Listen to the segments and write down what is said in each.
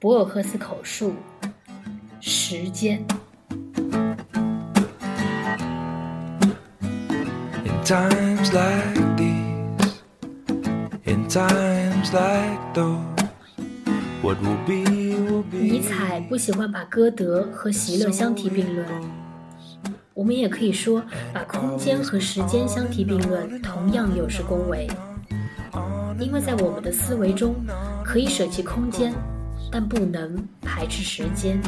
博尔赫斯口述：时间。In times like these, in times like those, what will be will be. 尼采不喜欢把歌德和席勒相提并论，我们也可以说把空间和时间相提并论同样有失恭维，因为在我们的思维中可以舍弃空间，但不能排斥时间。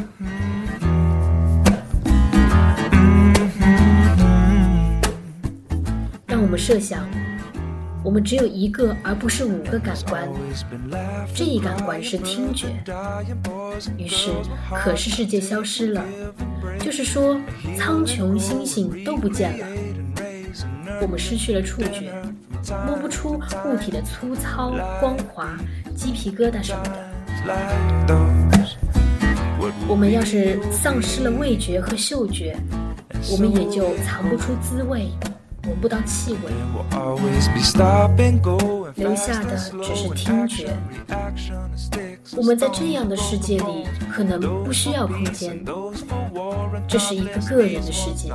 让我们设想，我们只有一个而不是五个感官，这一感官是听觉。于是，可视世界消失了，就是说，苍穹、星星都不见了。我们失去了触觉，摸不出物体的粗糙、光滑、鸡皮疙瘩什么的。我们要是丧失了味觉和嗅觉我们也就藏不出滋味闻不到气味。留下的只是听觉。我们在这样的世界里可能不需要空间。这是一个个人的世界。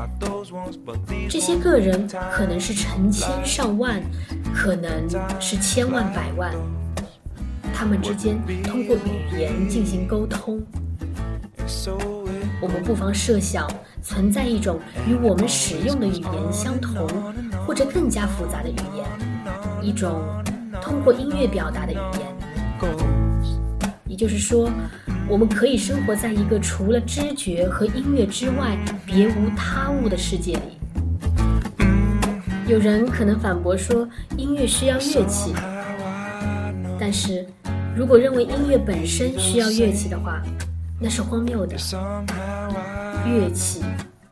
这些个人可能是成千上万可能是千万百万。他们之间通过语言进行沟通。我们不妨设想，存在一种与我们使用的语言相同，或者更加复杂的语言，一种通过音乐表达的语言。也就是说，我们可以生活在一个除了知觉和音乐之外别无他物的世界里。有人可能反驳说，音乐需要乐器，但是如果认为音乐本身需要乐器的话，那是荒谬的。乐器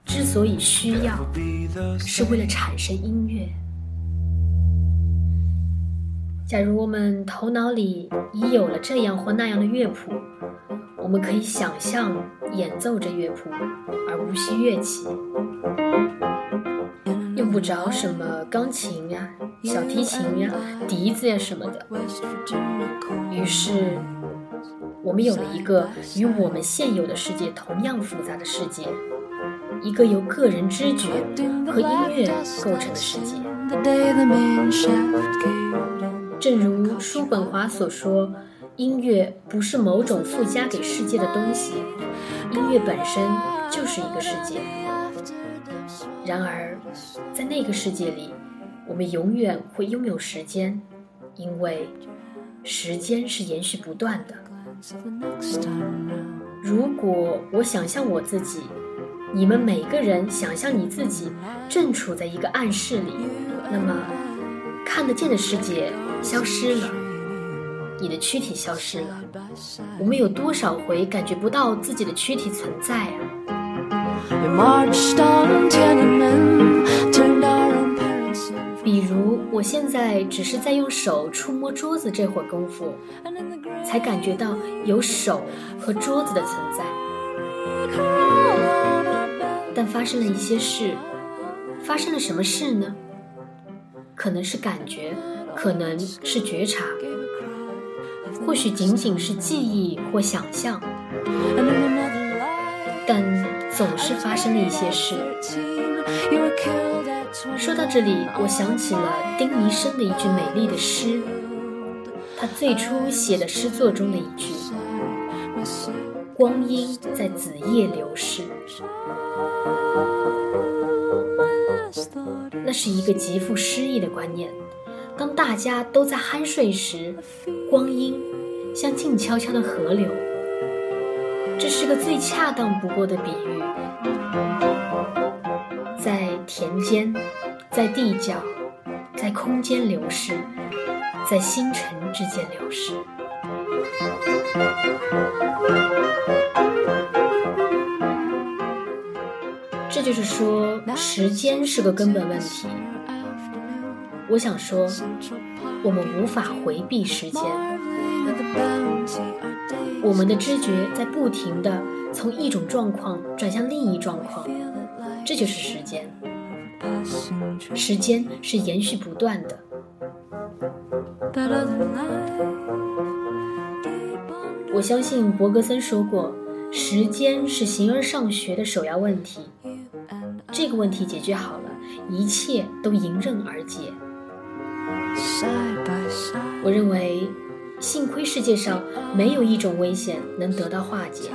之所以需要，是为了产生音乐。假如我们头脑里已有了这样或那样的乐谱，我们可以想象演奏着乐谱，而无需乐器，用不着什么钢琴呀、小提琴呀、笛子呀什么的。于是，我们有了一个与我们现有的世界同样复杂的世界，一个由个人知觉和音乐构成的世界。正如叔本华所说，音乐不是某种附加给世界的东西，音乐本身就是一个世界。然而，在那个世界里，我们永远会拥有时间，因为时间是延续不断的。如果我想象我自己，你们每个人想象你自己正处在一个暗室里，那么看得见的世界消失了，你的躯体消失了。我们有多少回感觉不到自己的躯体存在啊？我现在只是在用手触摸桌子这会儿功夫，才感觉到有手和桌子的存在。但发生了一些事，发生了什么事呢？可能是感觉，可能是觉察，或许仅仅是记忆或想象，但总是发生了一些事。说到这里，我想起了丁尼生的一句美丽的诗，他最初写的诗作中的一句光阴在子夜流逝。”那是一个极富诗意的观念。当大家都在酣睡时，光阴像静悄悄的河流，这是个最恰当不过的比喻。田间，在地角，在空间流逝，在星辰之间流逝。这就是说，时间是个根本问题。我想说，我们无法回避时间，我们的知觉在不停的从一种状况转向另一状况，这就是时间。时间是延续不断的。我相信伯格森说过，时间是形而上学的首要问题。这个问题解决好了，一切都迎刃而解。我认为，幸亏世界上没有一种危险能得到化解。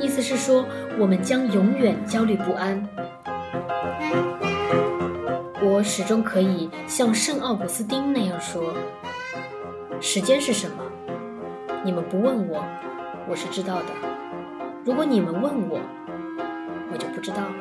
意思是说，我们将永远焦虑不安。我始终可以像圣奥古斯丁那样说：“时间是什么？你们不问我，我是知道的；如果你们问我，我就不知道了。”